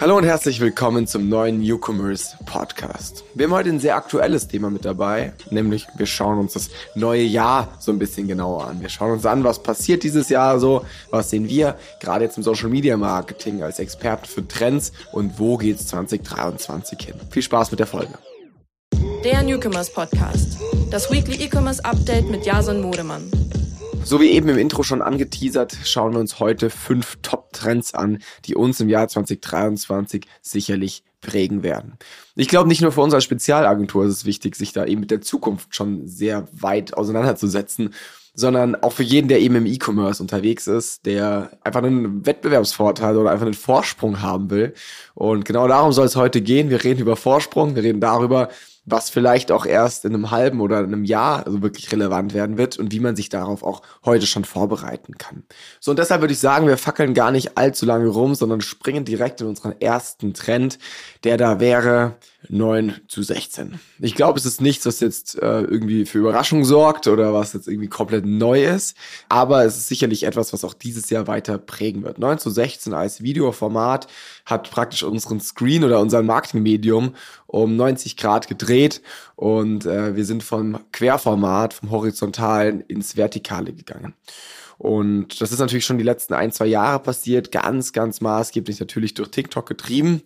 Hallo und herzlich willkommen zum neuen Newcomers Podcast. Wir haben heute ein sehr aktuelles Thema mit dabei, nämlich wir schauen uns das neue Jahr so ein bisschen genauer an. Wir schauen uns an, was passiert dieses Jahr so, was sehen wir gerade jetzt im Social Media Marketing als Experten für Trends und wo geht's 2023 hin. Viel Spaß mit der Folge. Der Newcomers Podcast, das Weekly E-Commerce Update mit Jason Modemann. So wie eben im Intro schon angeteasert, schauen wir uns heute fünf Top-Trends an, die uns im Jahr 2023 sicherlich prägen werden. Ich glaube, nicht nur für uns als Spezialagentur ist es wichtig, sich da eben mit der Zukunft schon sehr weit auseinanderzusetzen, sondern auch für jeden, der eben im E-Commerce unterwegs ist, der einfach einen Wettbewerbsvorteil oder einfach einen Vorsprung haben will. Und genau darum soll es heute gehen. Wir reden über Vorsprung, wir reden darüber, was vielleicht auch erst in einem halben oder einem Jahr also wirklich relevant werden wird und wie man sich darauf auch heute schon vorbereiten kann. So, und deshalb würde ich sagen, wir fackeln gar nicht allzu lange rum, sondern springen direkt in unseren ersten Trend, der da wäre 9 zu 16. Ich glaube, es ist nichts, was jetzt äh, irgendwie für Überraschung sorgt oder was jetzt irgendwie komplett neu ist, aber es ist sicherlich etwas, was auch dieses Jahr weiter prägen wird. 9 zu 16 als Videoformat hat praktisch unseren Screen oder unser Marketingmedium um 90 Grad gedreht und äh, wir sind vom Querformat, vom Horizontalen ins Vertikale gegangen. Und das ist natürlich schon die letzten ein, zwei Jahre passiert, ganz, ganz maßgeblich natürlich durch TikTok getrieben.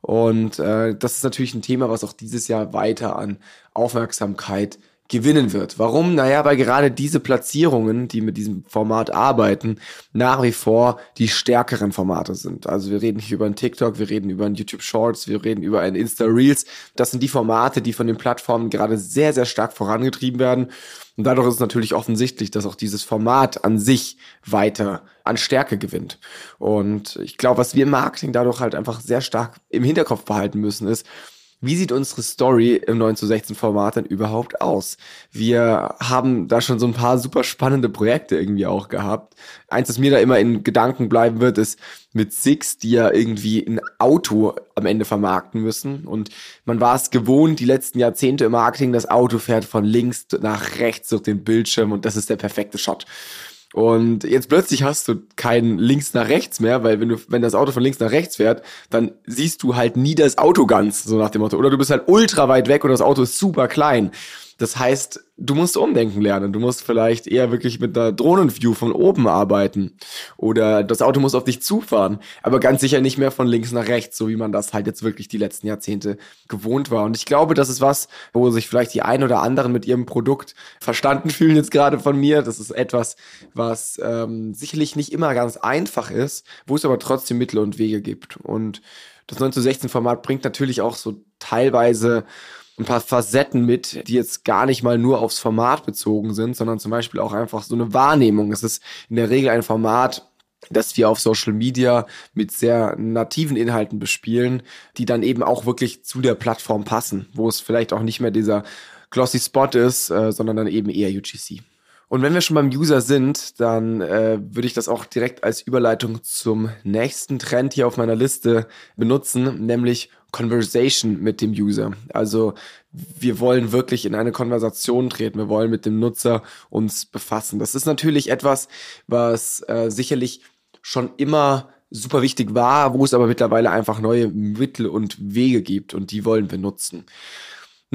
Und äh, das ist natürlich ein Thema, was auch dieses Jahr weiter an Aufmerksamkeit gewinnen wird. Warum? Naja, weil gerade diese Platzierungen, die mit diesem Format arbeiten, nach wie vor die stärkeren Formate sind. Also wir reden hier über ein TikTok, wir reden über ein YouTube Shorts, wir reden über ein Insta Reels. Das sind die Formate, die von den Plattformen gerade sehr, sehr stark vorangetrieben werden. Und dadurch ist es natürlich offensichtlich, dass auch dieses Format an sich weiter an Stärke gewinnt. Und ich glaube, was wir im Marketing dadurch halt einfach sehr stark im Hinterkopf behalten müssen, ist, wie sieht unsere Story im 9 zu 16 Format denn überhaupt aus? Wir haben da schon so ein paar super spannende Projekte irgendwie auch gehabt. Eins, das mir da immer in Gedanken bleiben wird, ist mit Six, die ja irgendwie ein Auto am Ende vermarkten müssen. Und man war es gewohnt, die letzten Jahrzehnte im Marketing, das Auto fährt von links nach rechts durch den Bildschirm und das ist der perfekte Shot. Und jetzt plötzlich hast du kein links nach rechts mehr, weil wenn du, wenn das Auto von links nach rechts fährt, dann siehst du halt nie das Auto ganz, so nach dem Motto. Oder du bist halt ultra weit weg und das Auto ist super klein. Das heißt, du musst umdenken lernen. Du musst vielleicht eher wirklich mit einer Drohnenview von oben arbeiten. Oder das Auto muss auf dich zufahren. Aber ganz sicher nicht mehr von links nach rechts, so wie man das halt jetzt wirklich die letzten Jahrzehnte gewohnt war. Und ich glaube, das ist was, wo sich vielleicht die ein oder anderen mit ihrem Produkt verstanden fühlen jetzt gerade von mir. Das ist etwas, was ähm, sicherlich nicht immer ganz einfach ist, wo es aber trotzdem Mittel und Wege gibt. Und das 9 zu 16 Format bringt natürlich auch so teilweise ein paar Facetten mit, die jetzt gar nicht mal nur aufs Format bezogen sind, sondern zum Beispiel auch einfach so eine Wahrnehmung. Es ist in der Regel ein Format, das wir auf Social Media mit sehr nativen Inhalten bespielen, die dann eben auch wirklich zu der Plattform passen, wo es vielleicht auch nicht mehr dieser glossy Spot ist, äh, sondern dann eben eher UGC. Und wenn wir schon beim User sind, dann äh, würde ich das auch direkt als Überleitung zum nächsten Trend hier auf meiner Liste benutzen, nämlich Conversation mit dem User. Also wir wollen wirklich in eine Konversation treten, wir wollen mit dem Nutzer uns befassen. Das ist natürlich etwas, was äh, sicherlich schon immer super wichtig war, wo es aber mittlerweile einfach neue Mittel und Wege gibt und die wollen wir nutzen.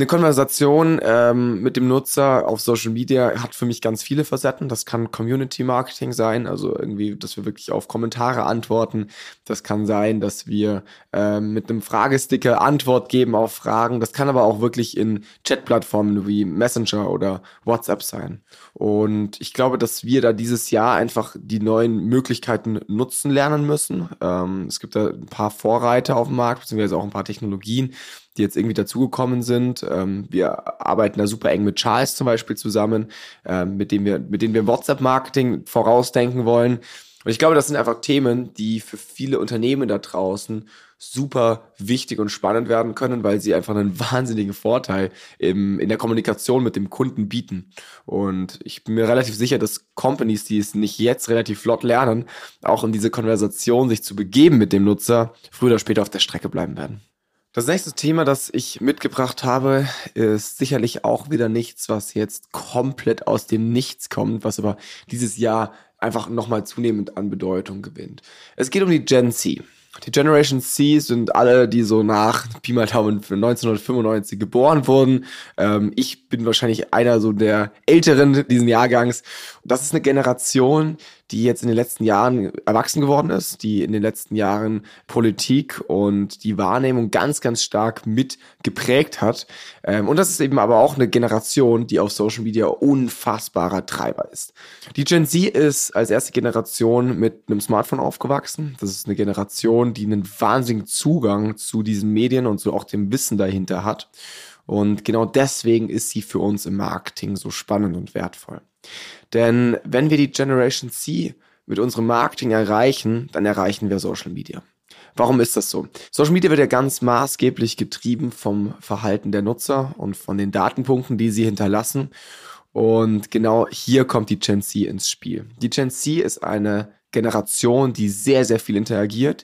Eine Konversation ähm, mit dem Nutzer auf Social Media hat für mich ganz viele Facetten. Das kann Community Marketing sein, also irgendwie, dass wir wirklich auf Kommentare antworten. Das kann sein, dass wir ähm, mit einem Fragesticker Antwort geben auf Fragen. Das kann aber auch wirklich in Chatplattformen wie Messenger oder WhatsApp sein. Und ich glaube, dass wir da dieses Jahr einfach die neuen Möglichkeiten nutzen lernen müssen. Ähm, es gibt da ein paar Vorreiter auf dem Markt, beziehungsweise auch ein paar Technologien, die jetzt irgendwie dazugekommen sind. Ähm, wir arbeiten da super eng mit Charles zum Beispiel zusammen, ähm, mit dem wir, mit denen wir WhatsApp-Marketing vorausdenken wollen. Und ich glaube, das sind einfach Themen, die für viele Unternehmen da draußen super wichtig und spannend werden können, weil sie einfach einen wahnsinnigen Vorteil im, in der Kommunikation mit dem Kunden bieten. Und ich bin mir relativ sicher, dass Companies, die es nicht jetzt relativ flott lernen, auch in diese Konversation sich zu begeben mit dem Nutzer, früher oder später auf der Strecke bleiben werden. Das nächste Thema, das ich mitgebracht habe, ist sicherlich auch wieder nichts, was jetzt komplett aus dem Nichts kommt, was aber dieses Jahr einfach nochmal zunehmend an Bedeutung gewinnt. Es geht um die Gen Z. Die Generation C sind alle, die so nach Pi mal Daumen 1995 geboren wurden. Ähm, ich bin wahrscheinlich einer so der Älteren diesen Jahrgangs. Das ist eine Generation, die jetzt in den letzten Jahren erwachsen geworden ist, die in den letzten Jahren Politik und die Wahrnehmung ganz, ganz stark mit geprägt hat. Ähm, und das ist eben aber auch eine Generation, die auf Social Media unfassbarer Treiber ist. Die Gen Z ist als erste Generation mit einem Smartphone aufgewachsen. Das ist eine Generation, die einen wahnsinnigen Zugang zu diesen Medien und so auch dem Wissen dahinter hat. Und genau deswegen ist sie für uns im Marketing so spannend und wertvoll. Denn wenn wir die Generation C mit unserem Marketing erreichen, dann erreichen wir Social Media. Warum ist das so? Social Media wird ja ganz maßgeblich getrieben vom Verhalten der Nutzer und von den Datenpunkten, die sie hinterlassen. Und genau hier kommt die Gen Z ins Spiel. Die Gen Z ist eine Generation, die sehr, sehr viel interagiert,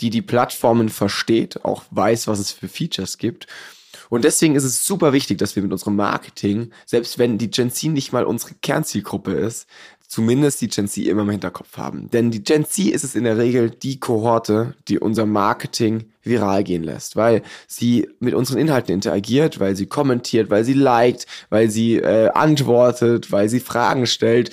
die die Plattformen versteht, auch weiß, was es für Features gibt und deswegen ist es super wichtig, dass wir mit unserem Marketing, selbst wenn die Gen Z nicht mal unsere Kernzielgruppe ist, zumindest die Gen Z immer im Hinterkopf haben. Denn die Gen Z ist es in der Regel die Kohorte, die unser Marketing viral gehen lässt, weil sie mit unseren Inhalten interagiert, weil sie kommentiert, weil sie liked, weil sie äh, antwortet, weil sie Fragen stellt.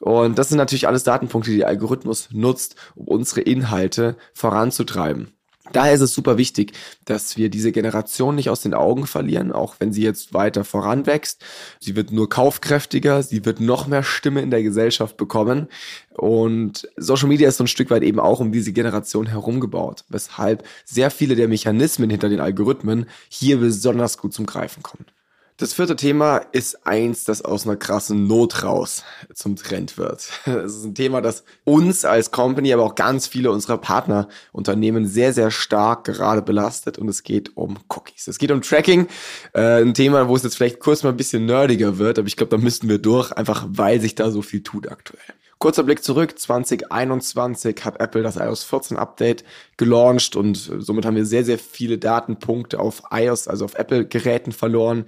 Und das sind natürlich alles Datenpunkte, die der Algorithmus nutzt, um unsere Inhalte voranzutreiben. Daher ist es super wichtig, dass wir diese Generation nicht aus den Augen verlieren, auch wenn sie jetzt weiter voranwächst. Sie wird nur kaufkräftiger, sie wird noch mehr Stimme in der Gesellschaft bekommen. Und Social Media ist so ein Stück weit eben auch um diese Generation herumgebaut, weshalb sehr viele der Mechanismen hinter den Algorithmen hier besonders gut zum Greifen kommen. Das vierte Thema ist eins, das aus einer krassen Not raus zum Trend wird. Es ist ein Thema, das uns als Company, aber auch ganz viele unserer Partnerunternehmen sehr, sehr stark gerade belastet und es geht um Cookies. Es geht um Tracking, äh, ein Thema, wo es jetzt vielleicht kurz mal ein bisschen nerdiger wird, aber ich glaube, da müssten wir durch, einfach weil sich da so viel tut aktuell. Kurzer Blick zurück, 2021 hat Apple das iOS 14 Update gelauncht und somit haben wir sehr, sehr viele Datenpunkte auf iOS, also auf Apple-Geräten verloren.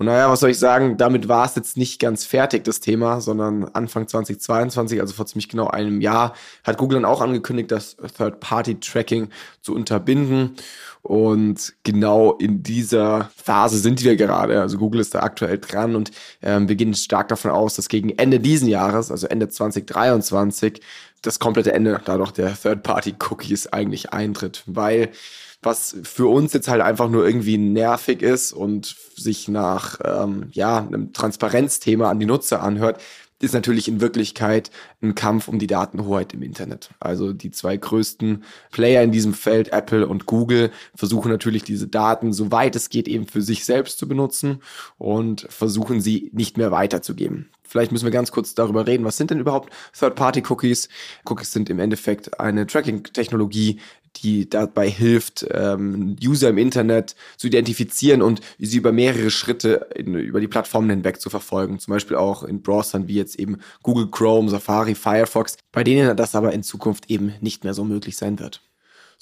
Und naja, was soll ich sagen, damit war es jetzt nicht ganz fertig, das Thema, sondern Anfang 2022, also vor ziemlich genau einem Jahr, hat Google dann auch angekündigt, das Third-Party-Tracking zu unterbinden. Und genau in dieser Phase sind wir gerade. Also Google ist da aktuell dran und ähm, wir gehen stark davon aus, dass gegen Ende diesen Jahres, also Ende 2023, das komplette Ende dadurch der Third-Party-Cookies eigentlich eintritt, weil was für uns jetzt halt einfach nur irgendwie nervig ist und sich nach ähm, ja einem Transparenzthema an die Nutzer anhört, ist natürlich in Wirklichkeit ein Kampf um die Datenhoheit im Internet. Also die zwei größten Player in diesem Feld, Apple und Google, versuchen natürlich diese Daten, soweit es geht, eben für sich selbst zu benutzen und versuchen sie nicht mehr weiterzugeben. Vielleicht müssen wir ganz kurz darüber reden, was sind denn überhaupt Third-Party-Cookies? Cookies sind im Endeffekt eine Tracking-Technologie, die dabei hilft, ähm, User im Internet zu identifizieren und sie über mehrere Schritte in, über die Plattformen hinweg zu verfolgen. Zum Beispiel auch in Browsern wie jetzt eben Google Chrome, Safari, Firefox, bei denen das aber in Zukunft eben nicht mehr so möglich sein wird.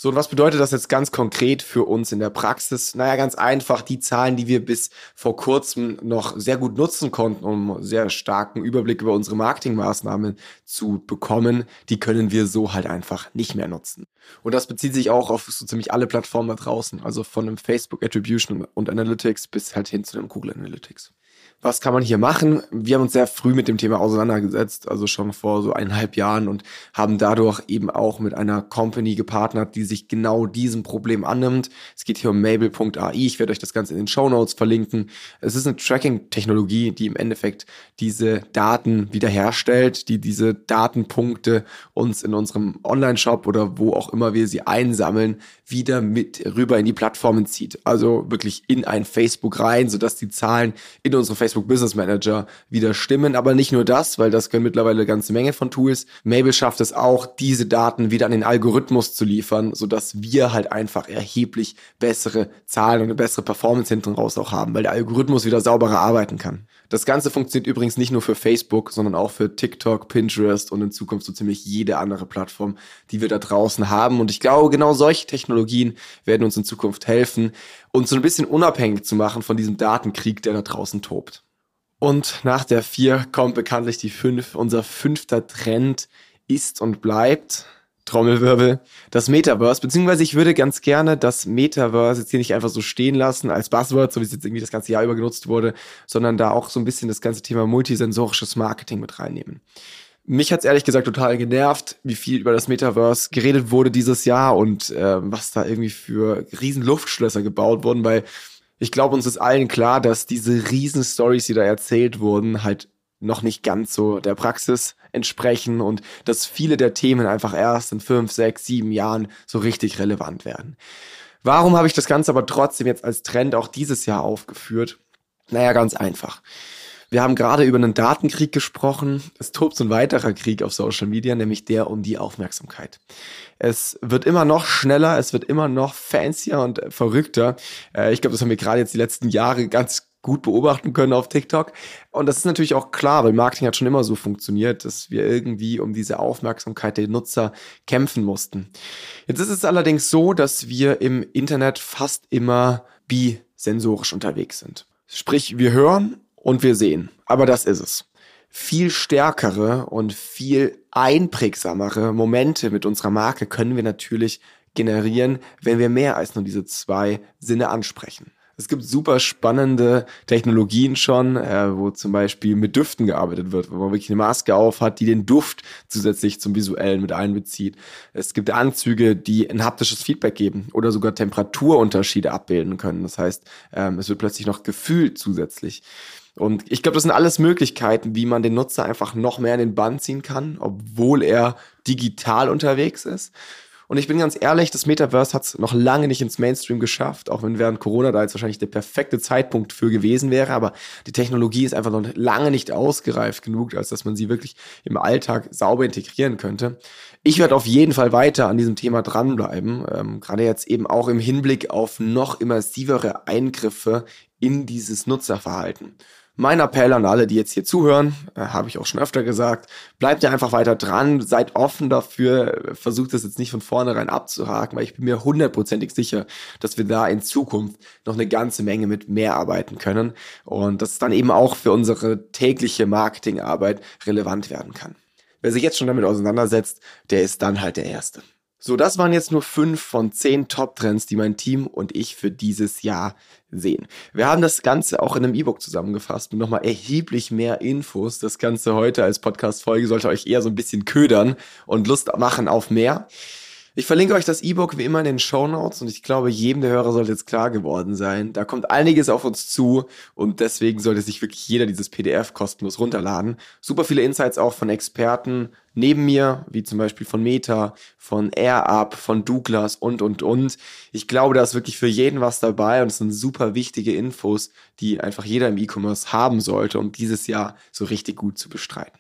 So, und was bedeutet das jetzt ganz konkret für uns in der Praxis? Naja, ganz einfach, die Zahlen, die wir bis vor kurzem noch sehr gut nutzen konnten, um sehr starken Überblick über unsere Marketingmaßnahmen zu bekommen, die können wir so halt einfach nicht mehr nutzen. Und das bezieht sich auch auf so ziemlich alle Plattformen da draußen, also von einem Facebook Attribution und Analytics bis halt hin zu einem Google Analytics was kann man hier machen? Wir haben uns sehr früh mit dem Thema auseinandergesetzt, also schon vor so eineinhalb Jahren und haben dadurch eben auch mit einer Company gepartnert, die sich genau diesem Problem annimmt. Es geht hier um Mabel.ai. Ich werde euch das Ganze in den Show Notes verlinken. Es ist eine Tracking-Technologie, die im Endeffekt diese Daten wiederherstellt, die diese Datenpunkte uns in unserem Online-Shop oder wo auch immer wir sie einsammeln, wieder mit rüber in die Plattformen zieht. Also wirklich in ein Facebook rein, sodass die Zahlen in unsere Facebook Business Manager wieder stimmen. Aber nicht nur das, weil das können mittlerweile eine ganze Menge von Tools. Mabel schafft es auch, diese Daten wieder an den Algorithmus zu liefern, sodass wir halt einfach erheblich bessere Zahlen und eine bessere Performance hinten raus auch haben, weil der Algorithmus wieder sauberer arbeiten kann. Das Ganze funktioniert übrigens nicht nur für Facebook, sondern auch für TikTok, Pinterest und in Zukunft so ziemlich jede andere Plattform, die wir da draußen haben. Und ich glaube, genau solche Technologien werden uns in Zukunft helfen, uns so ein bisschen unabhängig zu machen von diesem Datenkrieg, der da draußen tobt. Und nach der vier kommt bekanntlich die fünf. Unser fünfter Trend ist und bleibt Trommelwirbel, das Metaverse, beziehungsweise ich würde ganz gerne das Metaverse jetzt hier nicht einfach so stehen lassen als Buzzword, so wie es jetzt irgendwie das ganze Jahr über genutzt wurde, sondern da auch so ein bisschen das ganze Thema multisensorisches Marketing mit reinnehmen. Mich hat's ehrlich gesagt total genervt, wie viel über das Metaverse geredet wurde dieses Jahr und äh, was da irgendwie für riesen Luftschlösser gebaut wurden, weil ich glaube, uns ist allen klar, dass diese riesen Stories, die da erzählt wurden, halt noch nicht ganz so der Praxis entsprechen und dass viele der Themen einfach erst in fünf, sechs, sieben Jahren so richtig relevant werden. Warum habe ich das Ganze aber trotzdem jetzt als Trend auch dieses Jahr aufgeführt? Naja, ganz einfach. Wir haben gerade über einen Datenkrieg gesprochen. Es tobt so ein weiterer Krieg auf Social Media, nämlich der um die Aufmerksamkeit. Es wird immer noch schneller, es wird immer noch fancier und verrückter. Äh, ich glaube, das haben wir gerade jetzt die letzten Jahre ganz gut beobachten können auf TikTok. Und das ist natürlich auch klar, weil Marketing hat schon immer so funktioniert, dass wir irgendwie um diese Aufmerksamkeit der Nutzer kämpfen mussten. Jetzt ist es allerdings so, dass wir im Internet fast immer bisensorisch unterwegs sind. Sprich, wir hören und wir sehen. Aber das ist es. Viel stärkere und viel einprägsamere Momente mit unserer Marke können wir natürlich generieren, wenn wir mehr als nur diese zwei Sinne ansprechen. Es gibt super spannende Technologien schon, äh, wo zum Beispiel mit Düften gearbeitet wird, wo man wirklich eine Maske auf hat, die den Duft zusätzlich zum Visuellen mit einbezieht. Es gibt Anzüge, die ein haptisches Feedback geben oder sogar Temperaturunterschiede abbilden können. Das heißt, ähm, es wird plötzlich noch gefühlt zusätzlich. Und ich glaube, das sind alles Möglichkeiten, wie man den Nutzer einfach noch mehr in den Bann ziehen kann, obwohl er digital unterwegs ist. Und ich bin ganz ehrlich, das Metaverse hat es noch lange nicht ins Mainstream geschafft, auch wenn während Corona da jetzt wahrscheinlich der perfekte Zeitpunkt für gewesen wäre. Aber die Technologie ist einfach noch lange nicht ausgereift genug, als dass man sie wirklich im Alltag sauber integrieren könnte. Ich werde auf jeden Fall weiter an diesem Thema dranbleiben, ähm, gerade jetzt eben auch im Hinblick auf noch immersivere Eingriffe in dieses Nutzerverhalten. Mein Appell an alle, die jetzt hier zuhören, äh, habe ich auch schon öfter gesagt, bleibt ja einfach weiter dran, seid offen dafür, versucht das jetzt nicht von vornherein abzuhaken, weil ich bin mir hundertprozentig sicher, dass wir da in Zukunft noch eine ganze Menge mit mehr arbeiten können und dass es dann eben auch für unsere tägliche Marketingarbeit relevant werden kann. Wer sich jetzt schon damit auseinandersetzt, der ist dann halt der Erste. So, das waren jetzt nur fünf von zehn Top-Trends, die mein Team und ich für dieses Jahr sehen. Wir haben das Ganze auch in einem E-Book zusammengefasst mit nochmal erheblich mehr Infos. Das Ganze heute als Podcast-Folge sollte euch eher so ein bisschen ködern und Lust machen auf mehr. Ich verlinke euch das E-Book wie immer in den Show Notes und ich glaube, jedem der Hörer sollte jetzt klar geworden sein. Da kommt einiges auf uns zu und deswegen sollte sich wirklich jeder dieses PDF kostenlos runterladen. Super viele Insights auch von Experten neben mir, wie zum Beispiel von Meta, von AirUp, von Douglas und, und, und. Ich glaube, da ist wirklich für jeden was dabei und es sind super wichtige Infos, die einfach jeder im E-Commerce haben sollte, um dieses Jahr so richtig gut zu bestreiten.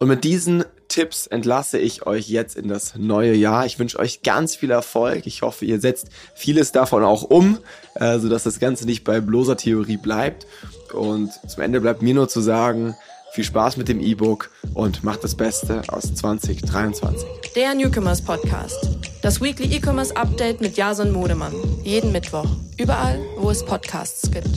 Und mit diesen Tipps entlasse ich euch jetzt in das neue Jahr. Ich wünsche euch ganz viel Erfolg. Ich hoffe, ihr setzt vieles davon auch um, äh, sodass das Ganze nicht bei bloßer Theorie bleibt. Und zum Ende bleibt mir nur zu sagen, viel Spaß mit dem E-Book und macht das Beste aus 2023. Der Newcomers Podcast. Das Weekly E-Commerce Update mit Jason Modemann. Jeden Mittwoch. Überall, wo es Podcasts gibt.